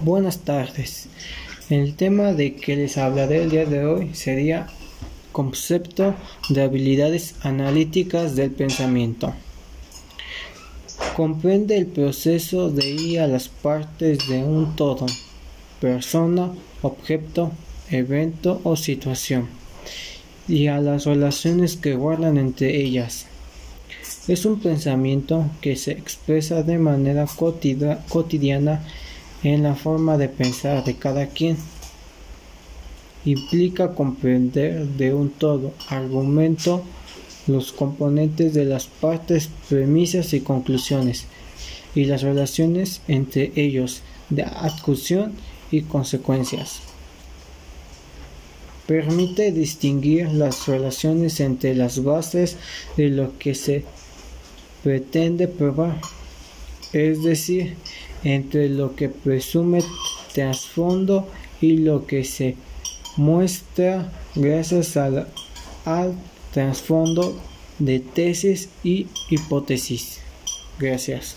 Buenas tardes. El tema de que les hablaré el día de hoy sería concepto de habilidades analíticas del pensamiento. Comprende el proceso de ir a las partes de un todo, persona, objeto, evento o situación, y a las relaciones que guardan entre ellas. Es un pensamiento que se expresa de manera cotidiana en la forma de pensar de cada quien. Implica comprender de un todo argumento los componentes de las partes, premisas y conclusiones, y las relaciones entre ellos de acusación y consecuencias. Permite distinguir las relaciones entre las bases de lo que se pretende probar, es decir, entre lo que presume trasfondo y lo que se muestra gracias al, al trasfondo de tesis y hipótesis. Gracias.